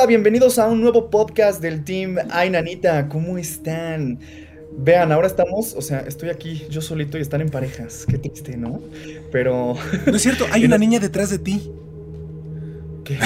Hola, bienvenidos a un nuevo podcast del team Ay Nanita, ¿cómo están? Vean, ahora estamos, o sea, estoy aquí yo solito y están en parejas. Qué triste, ¿no? Pero. No es cierto, hay una niña detrás de ti. ¿Qué?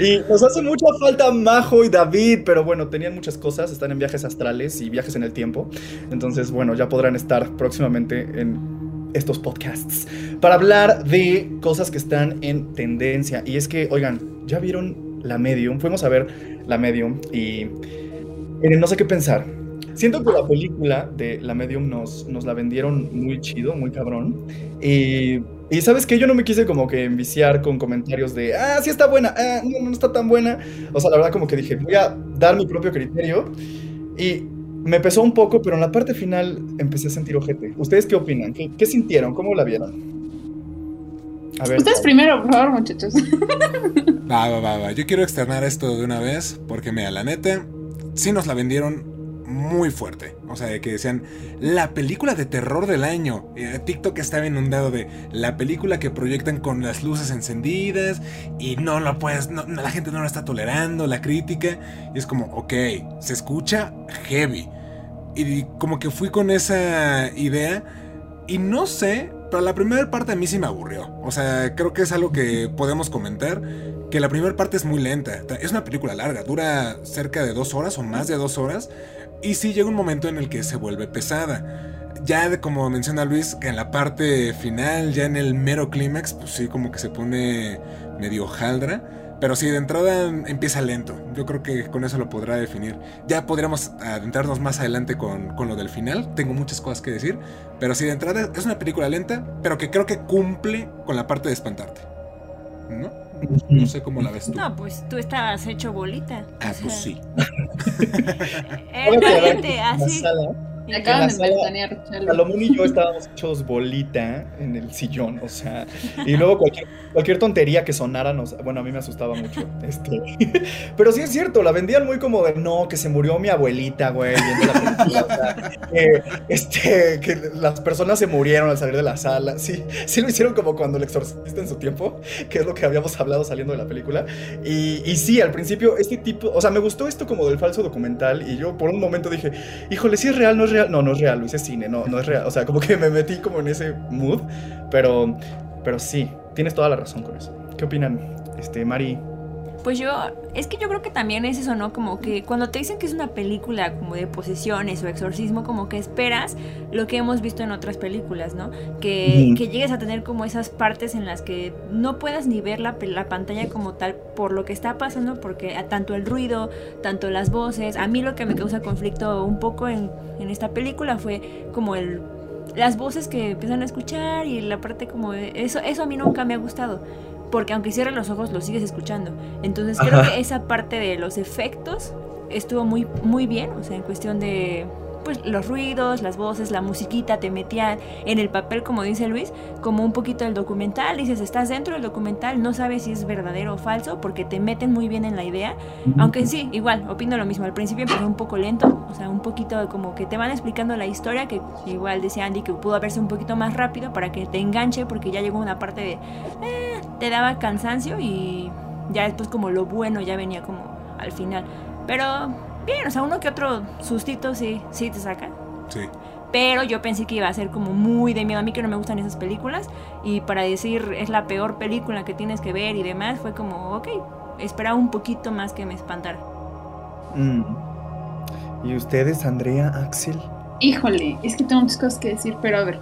y nos hace mucha falta Majo y David, pero bueno, tenían muchas cosas, están en viajes astrales y viajes en el tiempo. Entonces, bueno, ya podrán estar próximamente en estos podcasts para hablar de cosas que están en tendencia. Y es que, oigan, ¿ya vieron la Medium? Fuimos a ver la Medium y miren, no sé qué pensar. Siento que la película de La Medium nos, nos la vendieron muy chido, muy cabrón. Y, y sabes que yo no me quise como que enviciar con comentarios de, ah, sí está buena, ah, no, no está tan buena. O sea, la verdad como que dije, voy a dar mi propio criterio. Y me pesó un poco, pero en la parte final empecé a sentir ojete. ¿Ustedes qué opinan? ¿Qué, qué sintieron? ¿Cómo la vieron? A ver, Ustedes primero, por favor, muchachos. Va, va, va, va. Yo quiero externar esto de una vez, porque mira, la neta, sí nos la vendieron muy fuerte. O sea, de que decían, la película de terror del año. Eh, TikTok estaba inundado de la película que proyectan con las luces encendidas y no lo puedes, no, la gente no lo está tolerando, la crítica. Y es como, ok, se escucha heavy. Y como que fui con esa idea y no sé, pero la primera parte a mí sí me aburrió. O sea, creo que es algo que podemos comentar. Que la primera parte es muy lenta. Es una película larga, dura cerca de dos horas o más de dos horas. Y sí llega un momento en el que se vuelve pesada. Ya como menciona Luis, que en la parte final, ya en el mero clímax, pues sí como que se pone medio jaldra. Pero sí, de entrada empieza lento. Yo creo que con eso lo podrá definir. Ya podríamos adentrarnos más adelante con, con, lo del final. Tengo muchas cosas que decir. Pero sí, de entrada es una película lenta, pero que creo que cumple con la parte de espantarte. ¿No? No sé cómo la ves tú. No, pues tú estabas hecho bolita. Ah, pues sí. Realmente, así. Me acaban de ventanear, Salomón y yo estábamos hechos bolita en el sillón, o sea, y luego cualquier, cualquier tontería que sonara nos, bueno, a mí me asustaba mucho, este, pero sí es cierto, la vendían muy como de, no, que se murió mi abuelita, güey, viendo la película, o sea, este, que las personas se murieron al salir de la sala, sí, sí lo hicieron como cuando el exorcista en su tiempo, que es lo que habíamos hablado saliendo de la película, y, y sí, al principio, este tipo, o sea, me gustó esto como del falso documental, y yo por un momento dije, híjole, si es real, no es real. No, no es real, Luis es cine, no, no es real. O sea, como que me metí como en ese mood. Pero, pero sí, tienes toda la razón con eso. ¿Qué opinan, este, Mari? Pues yo, es que yo creo que también es eso, ¿no? Como que cuando te dicen que es una película como de posesiones o exorcismo, como que esperas lo que hemos visto en otras películas, ¿no? Que, que llegues a tener como esas partes en las que no puedas ni ver la, la, pantalla como tal por lo que está pasando, porque tanto el ruido, tanto las voces, a mí lo que me causa conflicto un poco en, en esta película fue como el las voces que empiezan a escuchar y la parte como de, eso eso a mí nunca me ha gustado porque aunque cierres los ojos lo sigues escuchando. Entonces creo que esa parte de los efectos estuvo muy, muy bien, o sea, en cuestión de pues los ruidos, las voces, la musiquita te metían en el papel, como dice Luis, como un poquito del documental. Dices, estás dentro del documental, no sabes si es verdadero o falso, porque te meten muy bien en la idea. Aunque sí, igual, opino lo mismo. Al principio empezó un poco lento, o sea, un poquito como que te van explicando la historia, que igual decía Andy que pudo haberse un poquito más rápido para que te enganche, porque ya llegó una parte de. Eh, te daba cansancio y ya después como lo bueno ya venía como al final. Pero bien, o sea, uno que otro sustito sí, sí te saca. Sí. Pero yo pensé que iba a ser como muy de miedo. A mí que no me gustan esas películas. Y para decir es la peor película que tienes que ver y demás, fue como, ok, esperaba un poquito más que me espantara. Mm. ¿Y ustedes, Andrea, Axel? Híjole, es que tengo muchas cosas que decir, pero a ver.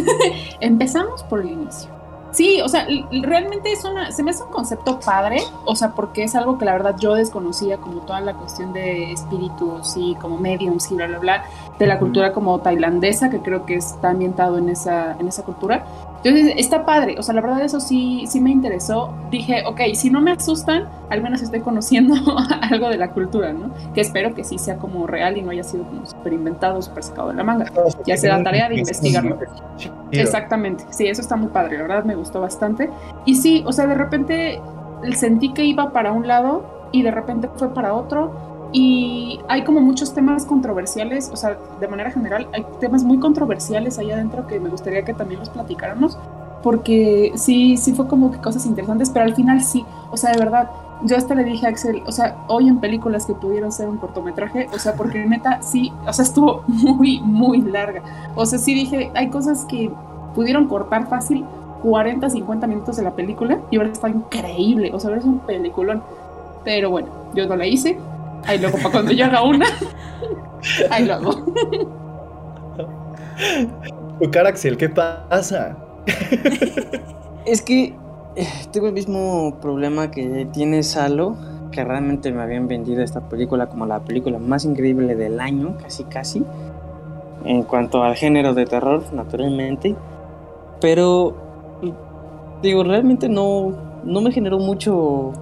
Empezamos por el inicio. Sí, o sea, realmente es una, se me hace un concepto padre, o sea, porque es algo que la verdad yo desconocía, como toda la cuestión de espíritus y como mediums y bla, bla, bla, de la cultura como tailandesa, que creo que está ambientado en esa, en esa cultura. Entonces, está padre, o sea, la verdad eso sí, sí me interesó. Dije, ok, si no me asustan, al menos estoy conociendo algo de la cultura, ¿no? Que espero que sí sea como real y no haya sido como súper inventado, súper sacado de la manga. Ya sea la tarea de investigarlo. Exactamente, sí, eso está muy padre, la verdad me gustó bastante. Y sí, o sea, de repente sentí que iba para un lado y de repente fue para otro y hay como muchos temas controversiales, o sea, de manera general, hay temas muy controversiales ahí adentro que me gustaría que también los platicáramos. porque sí, sí fue como que cosas interesantes, pero al final sí, o sea, de verdad, yo hasta le dije a Axel, o sea, hoy en películas que pudieron ser un cortometraje, o sea, porque neta sí, o sea, estuvo muy, muy larga. O sea, sí dije, hay cosas que pudieron cortar fácil 40, 50 minutos de la película y ahora está increíble, o sea, ahora es un peliculón. Pero bueno, yo no la hice, ahí luego para cuando yo haga una, ahí lo hago. Tu cara, Axel, ¿qué pasa? es que eh, tengo el mismo problema que tiene Salo, que realmente me habían vendido esta película como la película más increíble del año, casi casi, en cuanto al género de terror, naturalmente. Pero, digo, realmente no, no me generó mucho,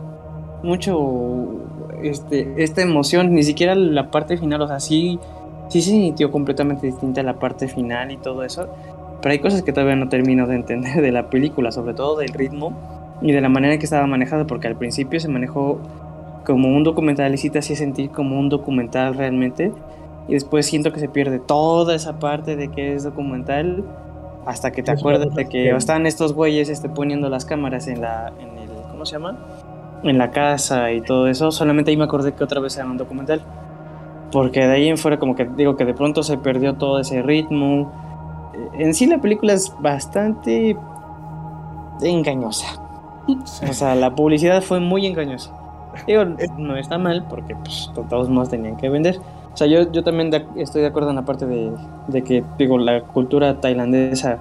mucho, este, esta emoción, ni siquiera la parte final, o sea, sí, sí se sintió completamente distinta la parte final y todo eso. Pero hay cosas que todavía no termino de entender de la película, sobre todo del ritmo y de la manera que estaba manejada, porque al principio se manejó como un documental y sí te hacía sentir como un documental realmente. Y después siento que se pierde toda esa parte de que es documental hasta que te acuerdas de que están estos güeyes este, poniendo las cámaras en la, en el, ¿cómo se llama? En la casa y todo eso. Solamente ahí me acordé que otra vez era un documental. Porque de ahí en fuera como que digo que de pronto se perdió todo ese ritmo en sí la película es bastante engañosa. O sea, la publicidad fue muy engañosa. Digo, no está mal porque pues, todos más tenían que vender. O sea, yo, yo también estoy de acuerdo en la parte de, de, que, digo, la cultura tailandesa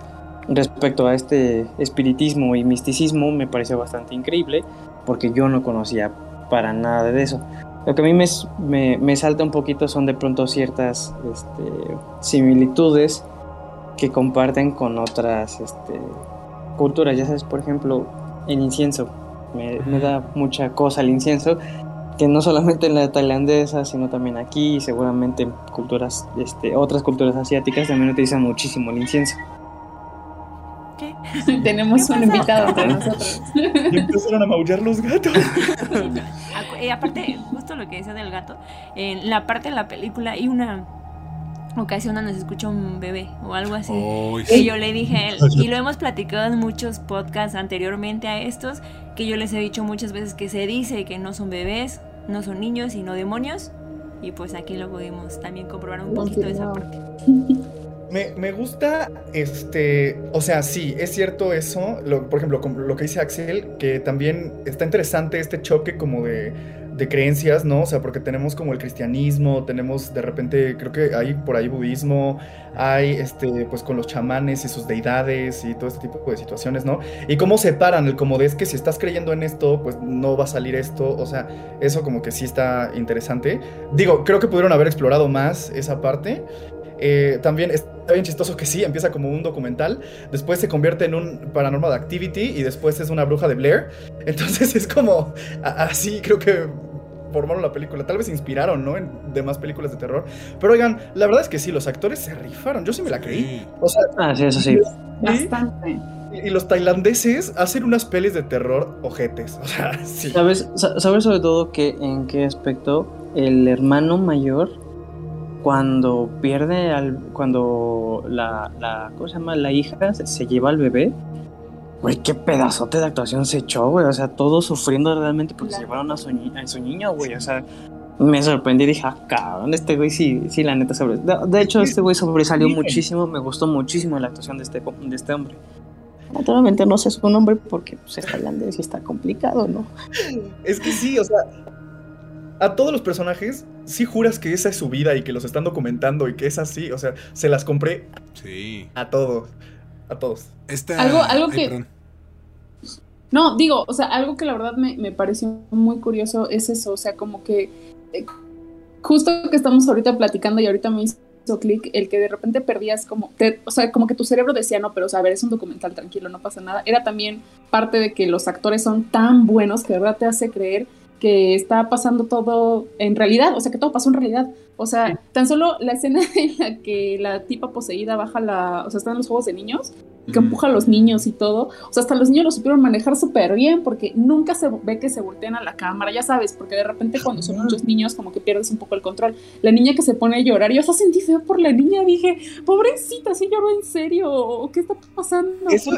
respecto a este espiritismo y misticismo me pareció bastante increíble porque yo no conocía para nada de eso. Lo que a mí me, me, me salta un poquito son de pronto ciertas este, similitudes que comparten con otras este, culturas. Ya sabes, por ejemplo, el incienso. Me, da mucha cosa el incienso, que no solamente en la tailandesa, sino también aquí y seguramente en culturas, este, otras culturas asiáticas también utilizan muchísimo el incienso. ¿Qué? Tenemos un invitado entre nosotros. Y empezaron a maullar los gatos. y aparte, justo lo que decía del gato, en la parte de la película hay una ocasión donde se escucha un bebé o algo así. y yo le dije a él, y lo hemos platicado en muchos podcasts anteriormente a estos, que yo les he dicho muchas veces que se dice que no son bebés, no son niños, sino demonios. Y pues aquí lo pudimos también comprobar un poquito de esa parte. Me, me, gusta, este, o sea, sí, es cierto eso, por ejemplo, lo que dice Axel, que también está interesante este choque como de de creencias, ¿no? O sea, porque tenemos como el cristianismo, tenemos de repente, creo que hay por ahí budismo, hay este, pues con los chamanes y sus deidades y todo este tipo de situaciones, ¿no? Y cómo separan el como de es que si estás creyendo en esto, pues no va a salir esto, o sea, eso como que sí está interesante. Digo, creo que pudieron haber explorado más esa parte. Eh, también está bien chistoso que sí, empieza como un documental, después se convierte en un Paranormal Activity y después es una bruja de Blair. Entonces es como así, creo que formaron la película. Tal vez se inspiraron, ¿no? En demás películas de terror. Pero oigan, la verdad es que sí, los actores se rifaron. Yo sí me la creí. O sea, ah, sí, eso sí. Bastante. Y, los tailandeses hacen unas pelis de terror ojetes. O sea, sí. ¿Sabes, ¿Sabes sobre todo que en qué aspecto el hermano mayor cuando pierde al cuando la, la ¿cómo se llama? la hija se, se lleva al bebé Güey, qué pedazote de actuación se echó, güey. O sea, todos sufriendo realmente porque se llevaron a su, a su niño, güey. O sea, me sorprendí y dije, ah, cabrón, este güey sí, sí, la neta sobre. De, hecho, este güey sobresalió muchísimo. Me gustó muchísimo la actuación de este, de este hombre. Naturalmente no sé su nombre porque pues, es tailandés y está complicado, ¿no? Es que sí, o sea, a todos los personajes sí juras que esa es su vida y que los están documentando y que es así. O sea, se las compré sí. a todos a todos. Algo, algo que... no, digo, o sea, algo que la verdad me, me, pareció muy curioso es eso, o sea, como que eh, justo que estamos ahorita platicando y ahorita me hizo clic el que de repente perdías como, o sea, como que tu cerebro decía, no, pero o sea, a ver, es un documental, tranquilo, no pasa nada. Era también parte de que los actores son tan buenos que de verdad te hace creer que está pasando todo en realidad, o sea, que todo pasó en realidad. O sea, tan solo la escena en la que la tipa poseída baja la, o sea, están los juegos de niños, que empuja a los niños y todo. O sea, hasta los niños lo supieron manejar súper bien porque nunca se ve que se voltean a la cámara, ya sabes, porque de repente cuando son muchos niños como que pierdes un poco el control. La niña que se pone a llorar, yo hasta sentí feo por la niña, dije, pobrecita, ¿sí lloró en serio? ¿O qué está pasando? Eso,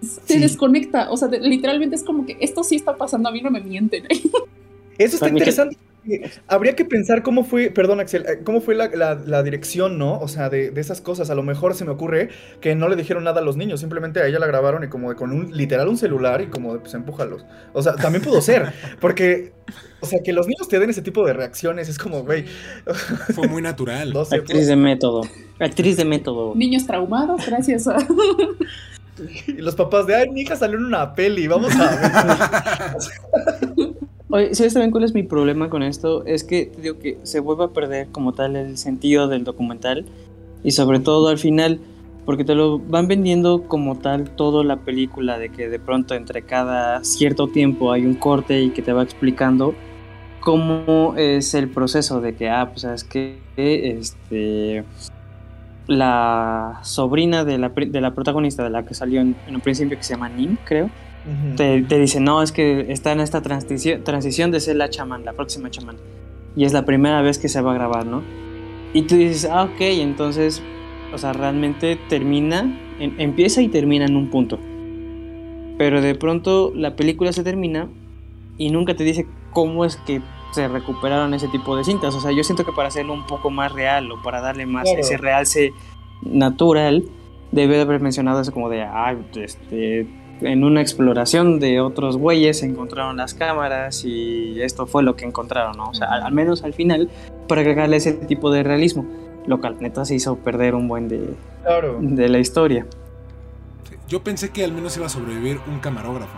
Sí. desconecta. O sea, de- literalmente es como que esto sí está pasando, a mí no me mienten. Eso está interesante. porque Habría que pensar cómo fue, perdón Axel, eh, cómo fue la, la- la dirección, ¿no? O sea, de, de esas cosas. A lo mejor se me ocurre que no le dijeron nada a los niños, simplemente a ella la grabaron y como de con un, literal un celular y como de, pues empújalos. O sea, también pudo ser, porque, o sea, que los niños te den ese tipo de reacciones es como, güey, Fue muy natural. no sé. Actriz de método. Actriz de método. Niños traumados, gracias a. Y los papás de, ay, mi hija salió en una peli, vamos a ver. Oye, ¿sabes también cuál es mi problema con esto? Es que te digo que se vuelve a perder como tal el sentido del documental y sobre todo al final, porque te lo van vendiendo como tal toda la película de que de pronto entre cada cierto tiempo hay un corte y que te va explicando cómo es el proceso de que, ah, pues sabes que este la sobrina de la, de la protagonista de la que salió en, en un principio que se llama Nim, creo Ujú. te, te dice, no, es que está en esta transición, transición de ser la chamán, la próxima chamán. Y es la primera vez que se va a grabar, ¿no? Y tú dices, ah, ok, entonces, o sea, realmente termina, en- empieza y termina en un punto. Pero de pronto la película se termina y nunca te dice cómo es que se recuperaron ese tipo de cintas. O sea, yo siento que para hacerlo un poco más real o para darle más Claro. ese realce natural, debe de haber mencionado eso como de, ah, este, en una exploración de otros güeyes encontraron las cámaras y esto fue lo que encontraron, ¿no? O sea, al, al menos al final, para agregarle ese tipo de realismo. Lo que neta se hizo perder un buen de, Claro. de la historia. Yo pensé que al menos iba a sobrevivir un camarógrafo.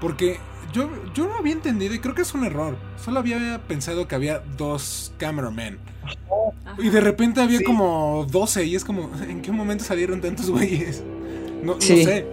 Porque yo, yo no había entendido, y creo que es un error. Solo había pensado que había dos cameramen. Ajá. Y de repente había Sí. como 12 y es como, ¿en qué momento salieron tantos güeyes? No, no sé.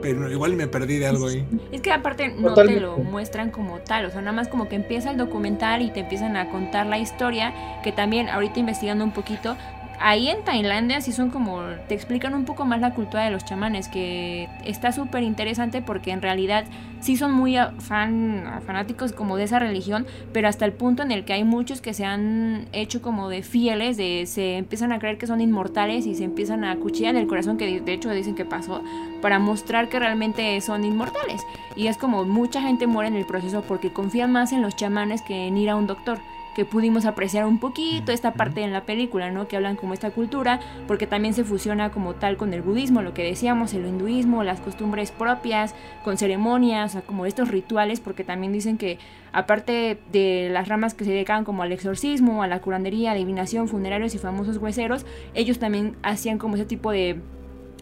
Pero igual me perdí de algo ahí. Es que aparte no Totalmente. te lo muestran como tal, o sea, nada más como que empieza el documental y te empiezan a contar la historia, que también ahorita investigando un poquito, ahí en Tailandia sí son como, te explican un poco más la cultura de los chamanes, que está súper interesante porque en realidad sí son muy fan, fanáticos como de esa religión, pero hasta el punto en el que hay muchos que se han hecho como de fieles, de se empiezan a creer que son inmortales y se empiezan a cuchillar el corazón, que de hecho dicen que pasó, para mostrar que realmente son inmortales. Y es como mucha gente muere en el proceso porque confían más en los chamanes que en ir a un doctor que pudimos apreciar un poquito esta parte en la película, ¿no? Que hablan como esta cultura, porque también se fusiona como tal con el budismo, lo que decíamos, el hinduismo, las costumbres propias, con ceremonias, o sea, como estos rituales, porque también dicen que aparte de las ramas que se dedicaban como al exorcismo, a la curandería, adivinación, funerarios y famosos hueseros, ellos también hacían como ese tipo de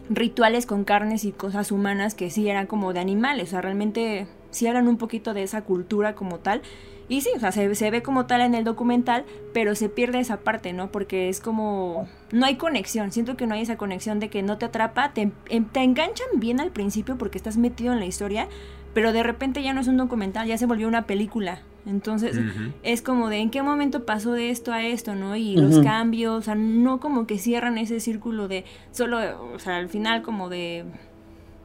rituales con carnes y cosas humanas que sí eran como de animales, o sea, realmente sí hablan un poquito de esa cultura como tal. Y sí, o sea, se, se ve como tal en el documental, pero se pierde esa parte, ¿no? Porque es como... No hay conexión, siento que no hay esa conexión de que no te atrapa, te, em- te enganchan bien al principio porque estás metido en la historia, pero de repente ya no es un documental, ya se volvió una película. Entonces, es como de en qué momento pasó de esto a esto, ¿no? Y los cambios, o sea, no como que cierran ese círculo de solo, o sea, al final como de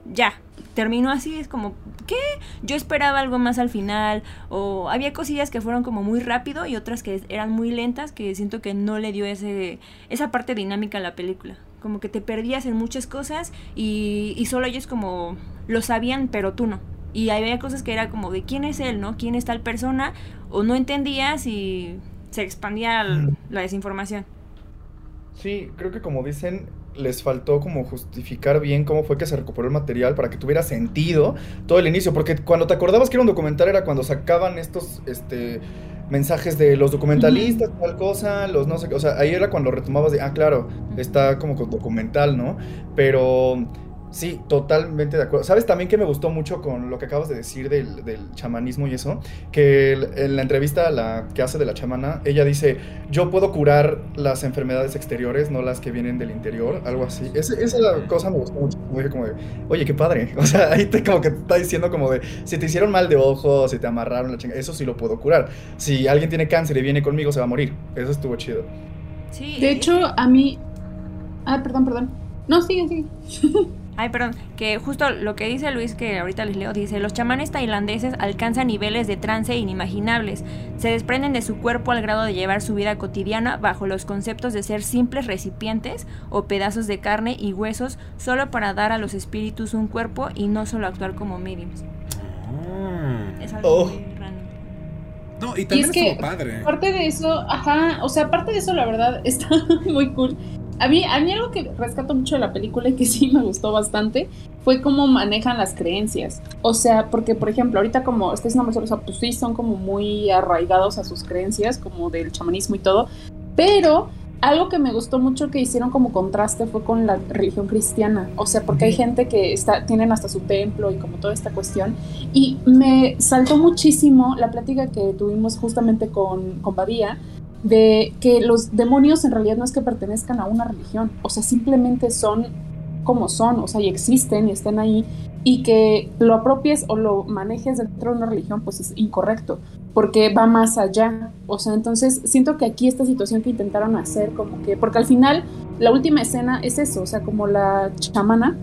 ya, terminó así, es como, ¿qué? Yo esperaba algo más al final, o había cosillas que fueron como muy rápido y otras que eran muy lentas, que siento que no le dio ese, esa parte dinámica a la película. Como que te perdías en muchas cosas y, y solo ellos como lo sabían, pero tú no. Y había cosas que era como de quién es él, ¿no? ¿Quién es tal persona? O no entendías y se expandía Mm. la desinformación. Sí, creo que como dicen, les faltó como justificar bien cómo fue que se recuperó el material para que tuviera sentido todo el inicio, porque cuando te acordabas que era un documental era cuando sacaban estos este mensajes de los documentalistas, tal cosa, los no sé qué, o sea, ahí era cuando retomabas de, ah, claro, está como con documental, ¿no? Pero sí, totalmente de acuerdo. ¿Sabes también que me gustó mucho con lo que acabas de decir del, del chamanismo y eso? Que el- en la entrevista la que hace de la chamana, ella dice, yo puedo curar las enfermedades exteriores, no las que vienen del interior, algo así. Ese- esa cosa me gustó mucho. Dije como de, oye, qué padre. O sea, ahí te como que te está diciendo como de, si te hicieron mal de ojos, si te amarraron la chinga, eso sí lo puedo curar. Si alguien tiene cáncer y viene conmigo, se va a morir. Eso estuvo chido. Sí. De hecho, a mí. Ah, perdón, perdón. No, sigue, sigue. Ay, perdón, que justo lo que dice Luis, que ahorita les leo, dice, los chamanes tailandeses alcanzan niveles de trance inimaginables, se desprenden de su cuerpo al grado de llevar su vida cotidiana bajo los conceptos de ser simples recipientes o pedazos de carne y huesos solo para dar a los espíritus un cuerpo y no solo actuar como mediums. Oh. Es algo Oh. muy raro. No, y Y también es que, estuvo padre. aparte de eso, ajá, o sea, aparte de eso, la verdad, está muy cool. A mí, a mí algo que rescato mucho de la película y que sí me gustó bastante fue cómo manejan las creencias. O sea, porque, por ejemplo, ahorita como estáis diciendo, o sea, pues sí, son como muy arraigados a sus creencias, como del chamanismo y todo, pero algo que me gustó mucho que hicieron como contraste fue con la religión cristiana. O sea, porque hay gente que está, tienen hasta su templo y como toda esta cuestión. Y me saltó muchísimo la plática que tuvimos justamente con, con Badía, de que los demonios en realidad no es que pertenezcan a una religión, o sea, simplemente son como son, o sea, y existen y están ahí, y que lo apropies o lo manejes dentro de una religión, pues es incorrecto, porque va más allá, o sea, entonces siento que aquí esta situación que intentaron hacer, como que, porque al final la última escena es eso, o sea, como la chamana,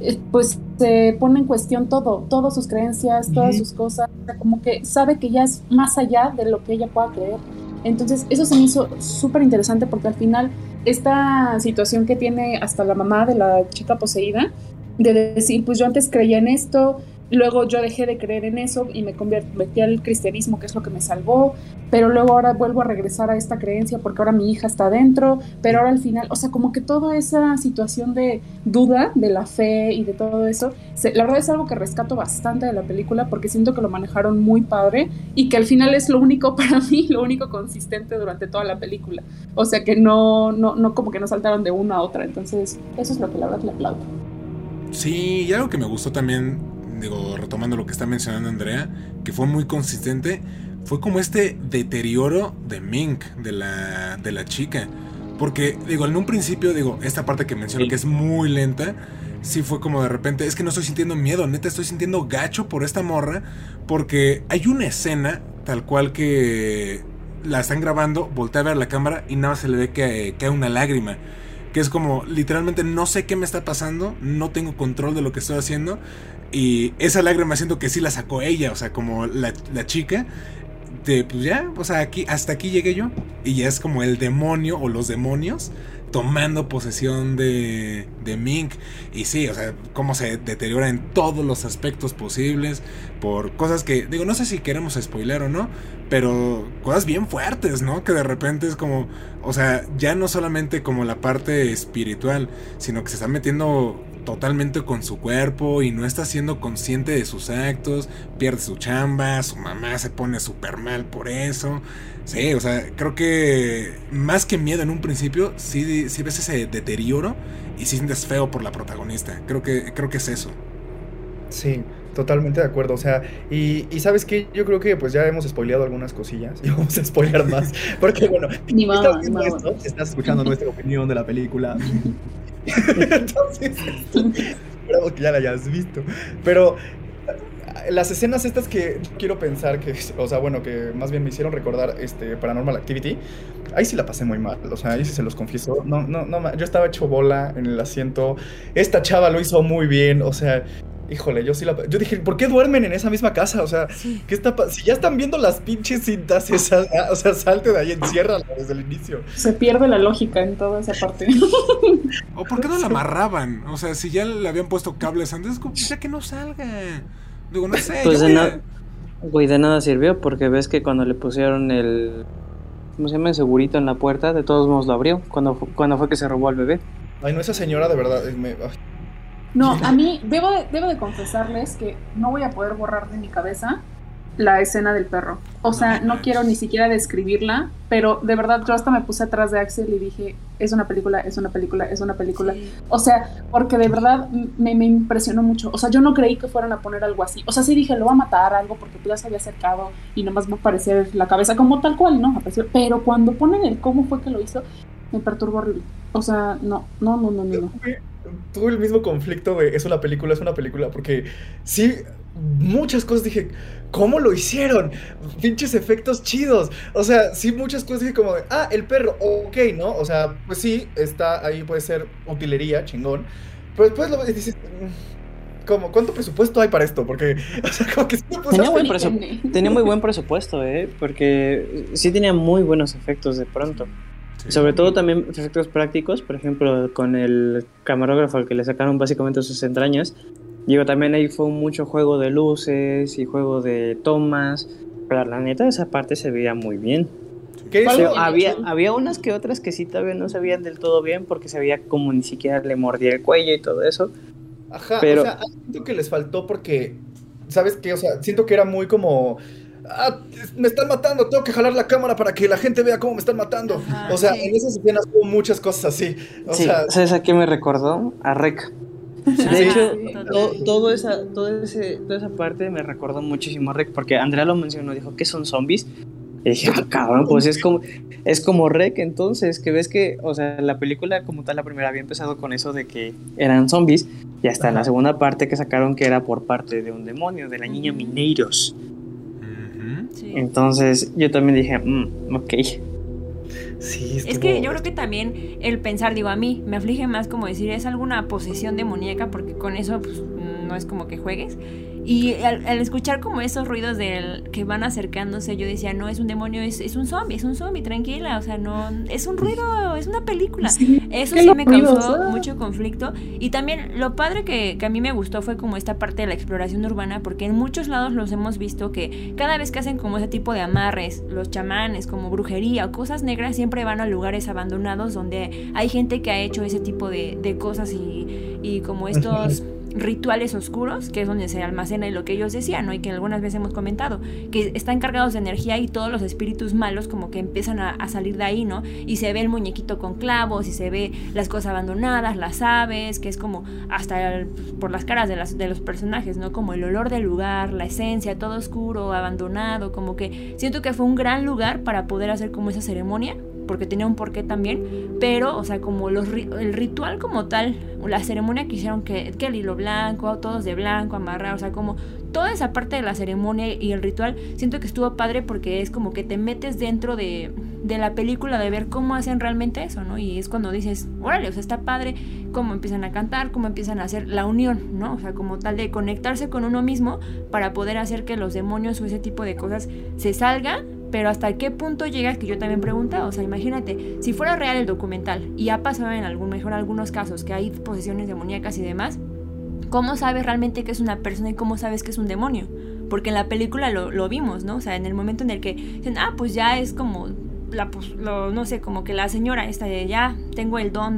eh, pues se pone en cuestión todo, todas sus creencias, todas Ujú. sus cosas, o sea, como que sabe que ya es más allá de lo que ella pueda creer. Entonces, eso se me hizo súper interesante porque al final esta situación que tiene hasta la mamá de la chica poseída, de decir, pues yo antes creía en esto, luego yo dejé de creer en eso y me convertí al cristianismo, que es lo que me salvó, pero luego ahora vuelvo a regresar a esta creencia porque ahora mi hija está dentro, pero ahora al final, o sea, como que toda esa situación de duda de la fe y de todo eso, la verdad es algo que rescato bastante de la película porque siento que lo manejaron muy padre y que al final es lo único para mí, lo único consistente durante toda la película. O sea que no, no, no como que no saltaron de una a otra. Entonces, eso es lo que la verdad le aplaudo. Sí, y algo que me gustó también, digo, retomando lo que está mencionando Andrea, que fue muy consistente, fue como este deterioro de Mink, de la, de la chica. Porque, digo, en un principio, digo, esta parte que menciono Sí. que es muy lenta, sí fue como de repente, es que no estoy sintiendo miedo, neta estoy sintiendo gacho por esta morra, porque hay una escena tal cual que la están grabando, voltea a ver la cámara y nada más se le ve que cae una lágrima. Que es como, literalmente no sé qué me está pasando, no tengo control de lo que estoy haciendo. Y esa lágrima siento que sí la sacó ella, o sea, como la, la chica. De, pues ya, o sea, aquí, hasta aquí llegué yo. Y ya es como el demonio o los demonios tomando posesión de, de Mink. Y sí, o sea, cómo se deteriora en todos los aspectos posibles. Por cosas que, digo, no sé si queremos spoiler o no. Pero cosas bien fuertes, ¿no? Que de repente es como, o sea, ya no solamente como la parte espiritual, sino que se está metiendo totalmente con su cuerpo y no está siendo consciente de sus actos, pierde su chamba, su mamá se pone súper mal por eso. Sí, o sea, creo que más que miedo en un principio, sí, sí ves ese deterioro y sí sientes feo por la protagonista. Creo que, creo que es eso. Sí, totalmente de acuerdo. O sea, y, y sabes que yo creo que pues ya hemos spoileado algunas cosillas y vamos a spoilear más. Porque bueno, Ni modo, estás ni esto, estás escuchando nuestra opinión de la película. Entonces, esperamos que ya la hayas visto. Pero las escenas estas que quiero pensar que, o sea, bueno, que más bien me hicieron recordar este Paranormal Activity, ahí sí la pasé muy mal, o sea, ahí sí se los confieso. No, no, no, yo estaba hecho bola en el asiento. Esta chava lo hizo muy bien, o sea, híjole, yo sí la yo dije, ¿por qué duermen en esa misma casa? O sea, ¿qué está pa- si ya están viendo las pinches cintas esas, ah, o sea, salte de ahí, enciérrala desde el inicio. Se pierde la lógica en toda esa parte. ¿O por qué no la amarraban? O sea, si ya le habían puesto cables antes, como, ya que no salga. Digo, no sé. Pues de voy a- nada. Güey, de nada sirvió porque ves que cuando le pusieron el. ¿Cómo se llama? El segurito en la puerta, de todos modos lo abrió. Cuando, cuando fue que se robó al bebé. Ay, no, esa señora de verdad, eh, me- ay, No, a mí debo de, debo de confesarles que no voy a poder borrar de mi cabeza la escena del perro. O sea, no quiero ni siquiera describirla, pero de verdad yo hasta me puse atrás de Axel y dije, es una película, es una película, es una película. Sí. O sea, porque de verdad me, me impresionó mucho. O sea, yo no creí que fueran a poner algo así. O sea, sí dije, lo va a matar algo porque pues ya se había acercado y nomás va a aparecer la cabeza como tal cual, ¿no? Apareció. Pero cuando ponen el cómo fue que lo hizo, me perturbó horrible. O sea, no, no, no, no, no. no. Tuve, el mismo conflicto de es una película, es una película, porque sí, muchas cosas dije, ¿cómo lo hicieron? Pinches efectos chidos. O sea, sí, muchas cosas dije como de, ah, el perro, ok, ¿no? O sea, pues sí, está ahí, puede ser utilería, chingón. Pero después lo dices, mm, ¿cómo? ¿Cuánto presupuesto hay para esto? Porque, o sea, como que sí Tenía, buen tenía muy buen presupuesto, ¿eh? Porque sí tenía muy buenos efectos de pronto. Sí. Sobre todo también efectos prácticos, por ejemplo, con el camarógrafo al que le sacaron básicamente sus entrañas. Digo, también ahí fue mucho juego de luces y juego de tomas. Pero la neta, esa parte se veía muy bien. Pero bien había, había unas que otras que sí todavía no se veían del todo bien porque se veía como ni siquiera le mordía el cuello y todo eso. Ajá, Pero- o sea, siento que les faltó porque, ¿sabes qué? O sea, siento que era muy como, ah, me están matando, tengo que jalar la cámara para que la gente vea cómo me están matando. Ajá, o sea, sí. en esas escenas hubo muchas cosas así. O sí, sea, ¿sabes a qué me recordó? A Rec. De Ajá, hecho, total. to- todo esa, todo ese, toda esa parte me recordó muchísimo a Rec, porque Andrea lo mencionó, dijo que son zombies. Y dije, ah, cabrón, pues es como, es como Rec entonces, que ves que, o sea, la película como tal, la primera había empezado con eso de que eran zombies, y hasta en la Ajá. segunda parte que sacaron que era por parte de un demonio, de la niña. Mineiros. Sí. Entonces yo también dije, mm, ok. sí, Es que yo creo que también el pensar, digo, a mí me aflige más como decir, es alguna posesión demoníaca, porque con eso pues, no es como que juegues. Y al, al escuchar como esos ruidos del que van acercándose, yo decía, no es un demonio, es, es un zombie, es un zombie, tranquila, o sea, no, es un ruido, es una película. Sí. Eso sí me causó mucho conflicto. Y también lo padre que, que a mí me gustó fue como esta parte de la exploración urbana, porque en muchos lados los hemos visto que cada vez que hacen como ese tipo de amarres, los chamanes, como brujería o cosas negras, siempre van a lugares abandonados donde hay gente que ha hecho ese tipo de, de cosas y, y como estos rituales oscuros, que es donde se almacena y lo que ellos decían, ¿no? Y que algunas veces hemos comentado, que están cargados de energía y todos los espíritus malos como que empiezan a, salir de ahí, ¿no? Y se ve el muñequito con clavos y se ve las cosas abandonadas, las aves, que es como hasta por las caras de, las, de los personajes, ¿no? Como el olor del lugar, la esencia, todo oscuro, abandonado, como que siento que fue un gran lugar para poder hacer como esa ceremonia porque tenía un porqué también, pero, o sea, como los, el ritual como tal, la ceremonia que hicieron que, que el hilo blanco, todos de blanco, amarrados, o sea, como toda esa parte de la ceremonia y el ritual, siento que estuvo padre porque es como que te metes dentro de, de la película de ver cómo hacen realmente eso, ¿no? Y es cuando dices, órale, o sea, está padre cómo empiezan a cantar, cómo empiezan a hacer la unión, ¿no? O sea, como tal de conectarse con uno mismo para poder hacer que los demonios o ese tipo de cosas se salgan pero hasta qué punto llegas que yo también preguntaba, o sea, imagínate, si fuera real el documental y ha pasado en algún mejor algunos casos que hay posesiones demoníacas y demás, ¿cómo sabes realmente que es una persona y cómo sabes que es un demonio? Porque en la película lo, lo vimos, ¿no? O sea, en el momento en el que dicen, ah, pues ya es como la, pues, no sé, como que la señora esta de ya tengo el don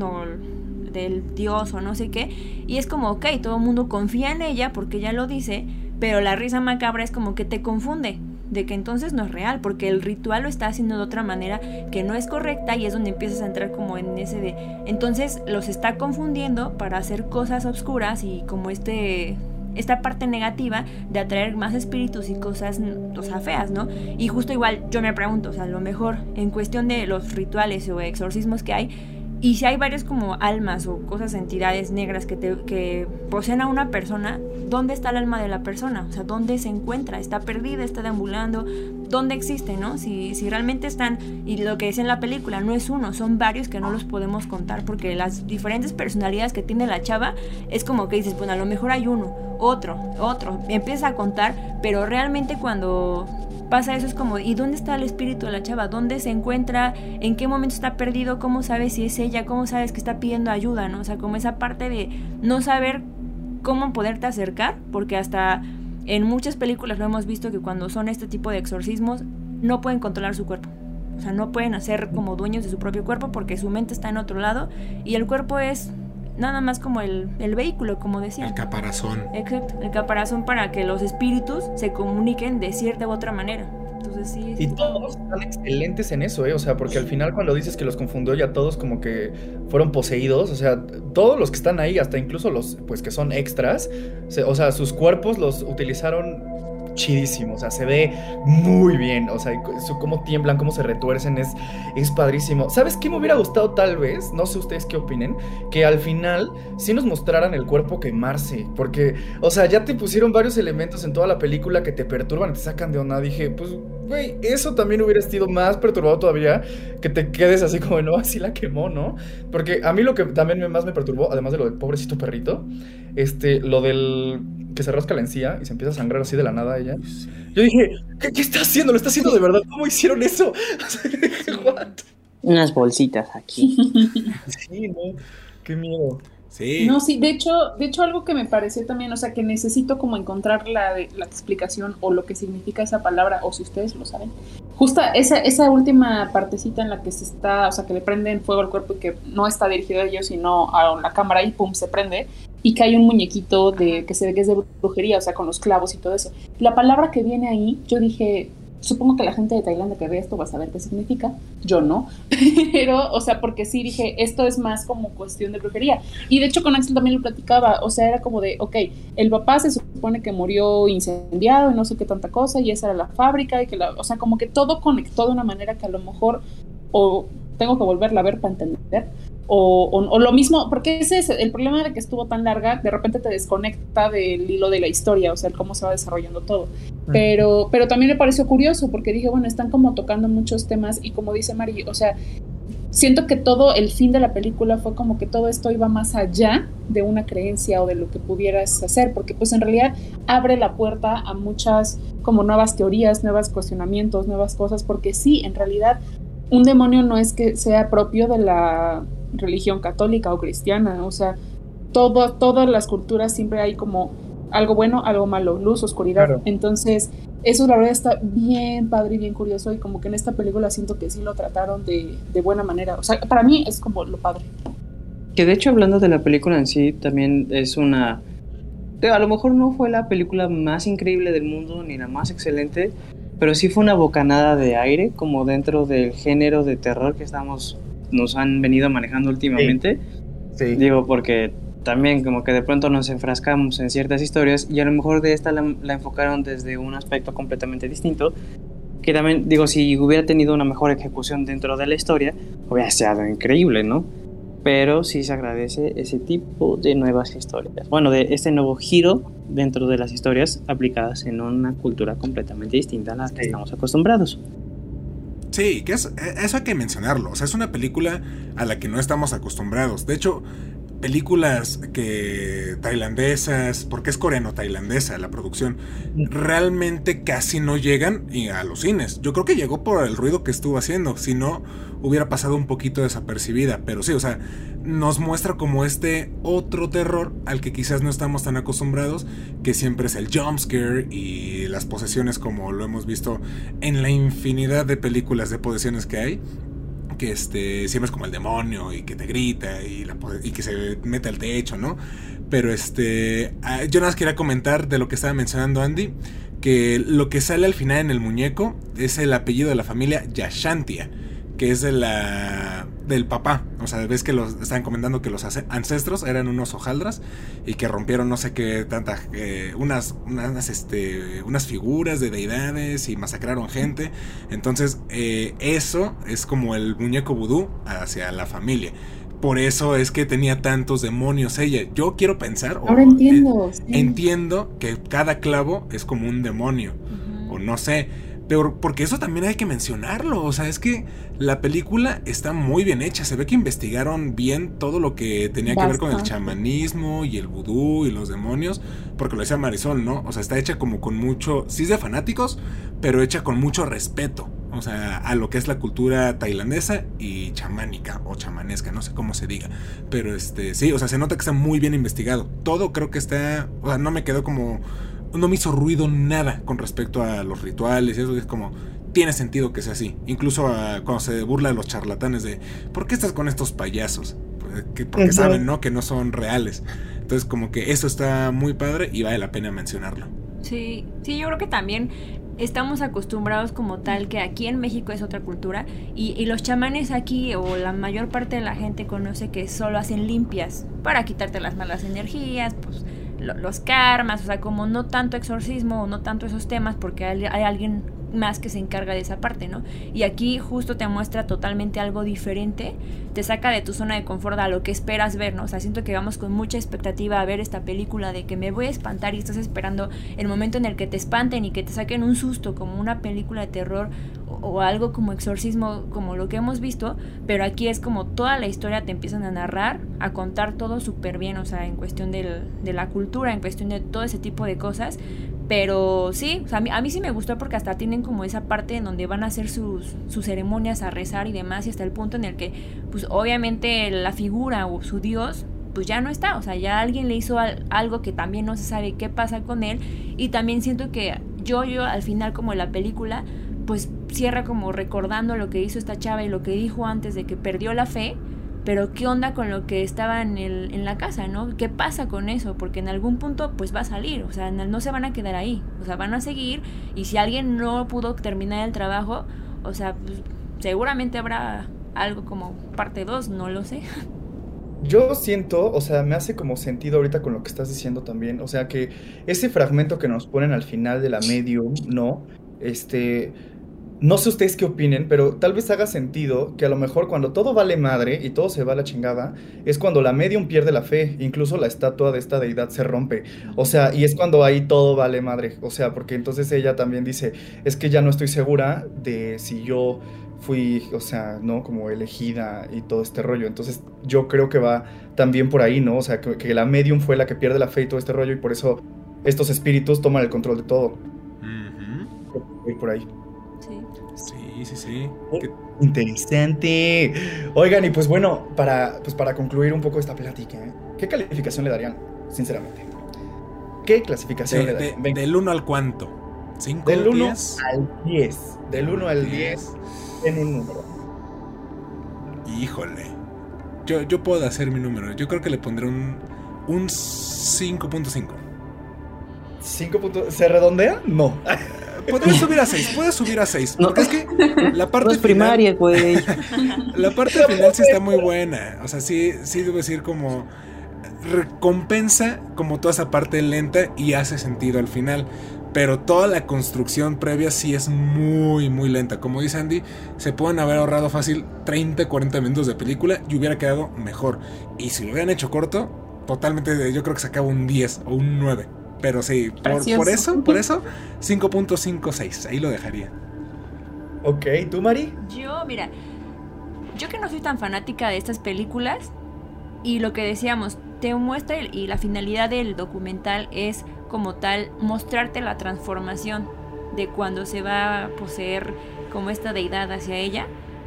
del dios o no sé qué, y es como, ok, todo el mundo confía en ella porque ella lo dice, pero la risa macabra es como que te confunde, de que entonces no es real, porque el ritual lo está haciendo de otra manera que no es correcta y es donde empiezas a entrar como en ese de... Entonces los está confundiendo para hacer cosas obscuras y como este esta parte negativa de atraer más espíritus y cosas, o feas, ¿no? Y justo igual yo me pregunto, o sea, a lo mejor en cuestión de los rituales o exorcismos que hay, y si hay varios como almas o cosas, entidades negras que, te, que poseen a una persona, ¿dónde está el alma de la persona? O sea, ¿dónde se encuentra? ¿Está perdida? ¿Está deambulando? ¿Dónde existe, no? Si, si realmente están, y lo que dice en la película, no es uno, son varios que no los podemos contar porque las diferentes personalidades que tiene la chava es como que dices, bueno, a lo mejor hay uno, otro, otro, empieza a contar, pero realmente cuando pasa eso es como, ¿y dónde está el espíritu de la chava? ¿Dónde se encuentra? ¿En qué momento está perdido? ¿Cómo sabes si es ella? ¿Cómo sabes que está pidiendo ayuda? ¿no? O sea, como esa parte de no saber cómo poderte acercar, porque hasta en muchas películas lo hemos visto que cuando son este tipo de exorcismos no pueden controlar su cuerpo. O sea, no pueden hacer como dueños de su propio cuerpo porque su mente está en otro lado y el cuerpo es nada más como el, el vehículo, como decía. El caparazón. Exacto, el caparazón para que los espíritus se comuniquen de cierta u otra manera. Entonces sí. Y todos están excelentes en eso, ¿eh? O sea, porque al final cuando dices que los confundió ya todos como que fueron poseídos, o sea, todos los que están ahí, hasta incluso los pues que son extras, se- o sea, sus cuerpos los utilizaron o sea, se ve muy bien, o sea, su- cómo tiemblan, cómo se retuercen, es, es padrísimo. ¿Sabes qué me hubiera gustado tal vez? No sé ustedes qué opinen, que al final sí nos mostraran el cuerpo quemarse, porque, o sea, ya te pusieron varios elementos en toda la película que te perturban te sacan de onda, dije, pues güey, eso también hubiera sido más perturbado todavía que te quedes así como, no, así la quemó, ¿no? Porque a mí lo que también más me perturbó, además de lo del pobrecito perrito, este, lo del que se rasca la encía y se empieza a sangrar así de la nada ella. Yo dije, ¿qué, está haciendo? ¿Lo está haciendo de verdad? ¿Cómo hicieron eso? Unas bolsitas aquí. sí, ¿no? Qué miedo. Sí. No, sí, de hecho, de hecho algo que me pareció también, o sea, que necesito como encontrar la, la explicación o lo que significa esa palabra, o si ustedes lo saben. Justa esa, esa última partecita en la que se está, o sea, que le prenden fuego al cuerpo y que no está dirigido a ellos, sino a la cámara y pum, se prende. Y que hay un muñequito de que se ve que es de brujería, o sea, con los clavos y todo eso. La palabra que viene ahí, yo dije, Supongo que la gente de Tailandia que ve esto va a saber qué significa, yo no, pero, o sea, porque sí dije, esto es más como cuestión de brujería. Y de hecho con Axel también lo platicaba, o sea, era como de, ok, el papá se supone que murió incendiado y no sé qué tanta cosa, y esa era la fábrica, y que la, o sea, como que todo conectó de una manera que a lo mejor, o tengo que volverla a ver para entender, o, o, lo mismo, porque ese es el problema de que estuvo tan larga, de repente te desconecta del hilo de la historia, o sea, cómo se va desarrollando todo. Pero, pero también me pareció curioso, porque dije, bueno, están como tocando muchos temas y como dice Mari, o sea, siento que todo el fin de la película fue como que todo esto iba más allá de una creencia o de lo que pudieras hacer, porque pues en realidad abre la puerta a muchas como nuevas teorías, nuevos cuestionamientos, nuevas cosas, porque sí, en realidad un demonio no es que sea propio de la religión católica o cristiana, o sea, todo, todas las culturas siempre hay como algo bueno, algo malo, luz, oscuridad. Entonces, eso la verdad está bien padre y bien curioso y como que en esta película siento que sí lo trataron de, de buena manera. O sea, para mí es como lo padre. Que de hecho hablando de la película en sí, también es una... A lo mejor no fue la película más increíble del mundo ni la más excelente, pero sí fue una bocanada de aire como dentro del género de terror que estamos nos han venido manejando últimamente. Sí. Digo, porque también como que de pronto nos enfrascamos en ciertas historias y a lo mejor de esta la, enfocaron desde un aspecto completamente distinto. Que también, digo, si hubiera tenido una mejor ejecución dentro de la historia, hubiera sido increíble, ¿no? Pero sí se agradece ese tipo de nuevas historias. Bueno, de este nuevo giro dentro de las historias aplicadas en una cultura completamente distinta a la que estamos acostumbrados. Sí, que es, e, eso hay que mencionarlo. O sea, es una película a la que no estamos acostumbrados. De hecho, películas que tailandesas, porque es coreano-tailandesa la producción, realmente casi no llegan a los cines. Yo creo que llegó por el ruido que estuvo haciendo, si no hubiera pasado un poquito desapercibida, pero sí, o sea, nos muestra como este otro terror al que quizás no estamos tan acostumbrados, que siempre es el jumpscare y las posesiones como lo hemos visto en la infinidad de películas de posesiones que hay que este siempre es como el demonio y que te grita y, que se mete al techo, ¿no? Pero este, ah, yo nada más quería comentar de lo que estaba mencionando Andy, que lo que sale al final en el muñeco es el apellido de la familia Yashantia que es de la del papá. O sea, ves que los están comentando que los ancestros eran unos hojaldras y que rompieron no sé qué tanta eh, unas unas este unas figuras de deidades y masacraron gente. Entonces, eh, eso es como el muñeco vudú hacia la familia. Por eso es que tenía tantos demonios ella. Yo quiero pensar. Ahora entiendo. Entiendo que cada clavo es como un demonio. O no sé porque eso también hay que mencionarlo. O sea, es que la película está muy bien hecha. Se ve que investigaron bien todo lo que tenía que ver con el chamanismo y el vudú y los demonios. Porque lo decía Marisol, ¿no? O sea, está hecha como con mucho. Sí es de fanáticos, pero hecha con mucho respeto. O sea, a lo que es la cultura tailandesa y chamánica o chamanesca, no sé cómo se diga. Pero este, sí, o sea, se nota que está muy bien investigado. Todo creo que está. O sea, no me quedó como no me hizo ruido nada con respecto a los rituales y eso. Es como, tiene sentido que sea así. Incluso cuando se burla de los charlatanes de, ¿por qué estás con estos payasos? Pues, porque saben, ¿no? Que no son reales. Entonces, como que eso está muy padre y vale la pena mencionarlo. Sí, sí, yo creo que también estamos acostumbrados como tal que aquí en México es otra cultura y, y, los chamanes aquí o la mayor parte de la gente conoce que solo hacen limpias para quitarte las malas energías, pues los karmas, o sea, como no tanto exorcismo no tanto esos temas, porque hay, alguien más que se encarga de esa parte, ¿no? Y aquí justo te muestra totalmente algo diferente, te saca de tu zona de confort a lo que esperas ver, ¿no? O sea, siento que vamos con mucha expectativa a ver esta película de que me voy a espantar y estás esperando el momento en el que te espanten y que te saquen un susto como una película de terror o, algo como exorcismo como lo que hemos visto, pero aquí es como toda la historia te empiezan a narrar, a contar todo súper bien, o sea, en cuestión del, de la cultura, en cuestión de todo ese tipo de cosas, pero sí, o sea, a, mí, sí me gustó porque hasta tienen como esa parte en donde van a hacer sus, sus ceremonias, a rezar y demás, y hasta el punto en el que, pues obviamente la figura o su dios, pues ya no está, o sea, ya alguien le hizo algo que también no se sabe qué pasa con él, y también siento que yo, yo al final como la película, pues cierra como recordando lo que hizo esta chava y lo que dijo antes de que perdió la fe, pero qué onda con lo que estaba en, el, en la casa, ¿no? ¿Qué pasa con eso? Porque en algún punto pues va a salir, o sea, no se van a quedar ahí, o sea, van a seguir y si alguien no pudo terminar el trabajo, o sea, pues, seguramente habrá algo como parte 2, no lo sé. Yo siento, o sea, me hace como sentido ahorita con lo que estás diciendo también, o sea, que ese fragmento que nos ponen al final de la medium, ¿no? Este, no sé ustedes qué opinen, pero tal vez haga sentido que a lo mejor cuando todo vale madre y todo se va a la chingada, es cuando la medium pierde la fe, incluso la estatua de esta deidad se rompe. O sea, y es cuando ahí todo vale madre. O sea, porque entonces ella también dice, es que ya no estoy segura de si yo fui, o sea, ¿no? Como elegida y todo este rollo. Entonces yo creo que va también por ahí, ¿no? O sea, que, la medium fue la que pierde la fe y todo este rollo y por eso estos espíritus toman el control de todo. por ahí. Sí, sí, sí. Interesante. Oigan, y pues bueno, para, pues para concluir un poco esta plática, ¿eh? ¿qué calificación le darían, sinceramente? ¿Qué clasificación le darían? del 1 al cuánto? ¿5 Del 1 al 10. Del 1 al 10 en un número. Híjole. Yo, yo puedo hacer mi número. Yo creo que le pondré un, un 5.5. ¿5 ¿Se redondea? No. Puedes subir a 6, puedes subir a 6. Porque es que la parte no primaria, güey. La parte final sí está muy buena. O sea, sí, sí debo decir como recompensa como toda esa parte lenta y hace sentido al final. Pero toda la construcción previa sí es muy, muy lenta. Como dice Andy, se pueden haber ahorrado fácil 30, 40 minutos de película y hubiera quedado mejor. Y si lo hubieran hecho corto, totalmente yo creo que se acaba un 10 o un 9. Pero sí, por, eso, por eso, 5.56, ahí lo dejaría. Ok, ¿tú, Mari? Yo, mira, yo que no soy tan fanática de estas películas, y lo que decíamos, te muestra y la finalidad del documental es como tal mostrarte la transformación de cuando se va a poseer como esta deidad hacia ella,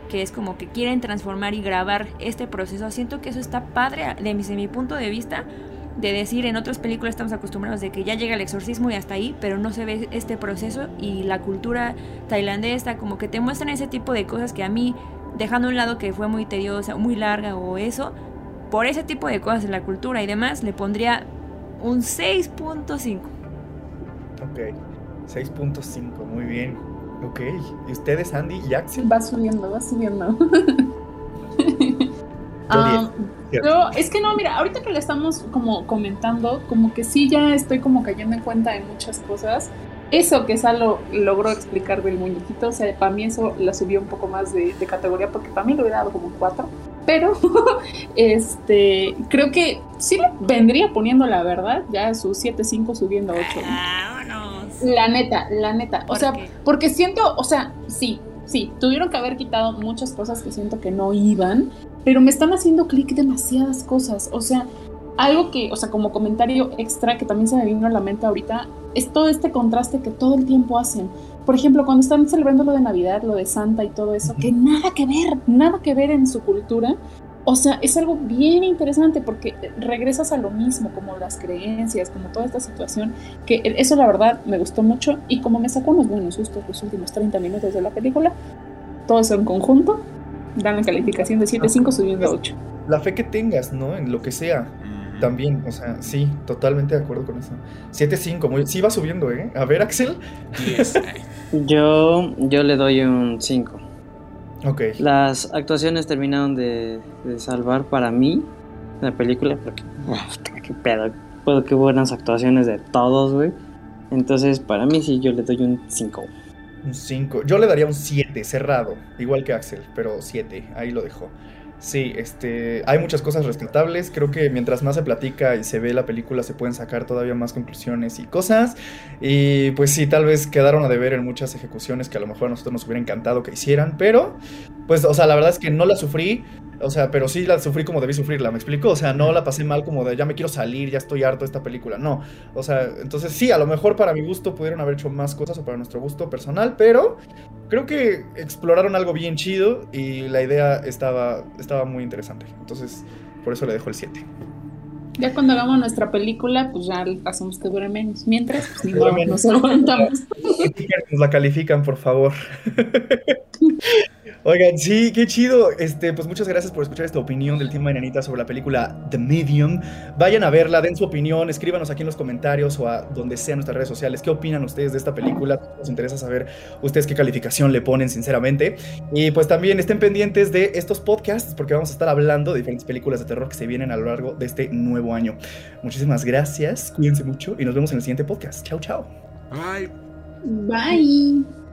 que es como que quieren transformar y grabar este proceso. Siento que eso está padre de mi, de mi punto de vista, de decir en otras películas estamos acostumbrados de que ya llega el exorcismo y hasta ahí, pero no se ve este proceso y la cultura tailandesa como que te muestran ese tipo de cosas que a mí, dejando a un lado que fue muy tediosa, muy larga o eso, por ese tipo de cosas en la cultura y demás, le pondría un 6.5. Ok, 6.5, muy bien. Ok, ¿y ustedes, Andy y Axel? Va subiendo, va subiendo. Yo, es que no, mira, ahorita que le estamos como comentando, como que sí ya estoy como cayendo en cuenta de muchas cosas. Eso que Salo logró explicar del muñequito, o sea, para mí eso la subió un poco más de, categoría porque para mí lo hubiera dado como un 4. Pero, este, creo que sí le vendría poniendo la verdad, ya su 7.5 subiendo a 8. La neta, la neta. O sea, porque siento, o sea, sí, sí, tuvieron que haber quitado muchas cosas que siento que no iban, pero me están haciendo clic demasiadas cosas. O sea, algo que, o sea, como comentario extra que también se me vino a la mente ahorita, es todo este contraste que todo el tiempo hacen. Por ejemplo, cuando están celebrando lo de Navidad, lo de Santa y todo eso, que nada que ver, nada que ver en su cultura. O sea, es algo bien interesante porque regresas a lo mismo, como las creencias, como toda esta situación, que eso la verdad me gustó mucho y como me sacó unos buenos sustos los últimos 30 minutos de la película, todo eso en conjunto, dan la calificación de 7.5 subiendo a 8. La fe que tengas, ¿no? En lo que sea. También, o sea, sí, totalmente de acuerdo con eso. 7.5, sí va subiendo, ¿eh? A ver, Axel. yo, yo le doy un 5. Ok. Las actuaciones terminaron de, salvar para mí la película, porque, qué pedo, puedo que buenas actuaciones de todos, güey. Entonces, para mí sí, yo le doy un 5. Un 5. Yo le daría un 7, cerrado. Igual que Axel, pero 7. Ahí lo dejo. Sí, este, hay muchas cosas rescatables. Creo que mientras más se platica y se ve la película, se pueden sacar todavía más conclusiones y cosas. Y pues sí, tal vez quedaron a deber en muchas ejecuciones que a lo mejor a nosotros nos hubiera encantado que hicieran. Pero, pues, o sea, la verdad es que no la sufrí. O sea, pero sí la sufrí como debí sufrirla, ¿me explico? O sea, no la pasé mal como de ya me quiero salir, ya estoy harto de esta película. No. O sea, entonces sí, a lo mejor para mi gusto pudieron haber hecho más cosas o para nuestro gusto personal, pero creo que exploraron algo bien chido y la idea estaba, estaba muy interesante. Entonces, por eso le dejo el 7. Ya cuando hagamos nuestra película, pues ya hacemos que dure menos. Mientras, pues ni modo, nos aguantamos. Nos la califican, por favor. Oigan, sí, qué chido. Este, pues muchas gracias por escuchar esta opinión del Team Mañanita sobre la película The Medium. Vayan a verla, den su opinión, escríbanos aquí en los comentarios o a donde sea nuestras redes sociales. ¿Qué opinan ustedes de esta película? Nos interesa saber ustedes qué calificación le ponen, sinceramente. Y pues también estén pendientes de estos podcasts porque vamos a estar hablando de diferentes películas de terror que se vienen a lo largo de este nuevo año. Muchísimas gracias, cuídense mucho y nos vemos en el siguiente podcast. Chao, chao. Bye. Bye.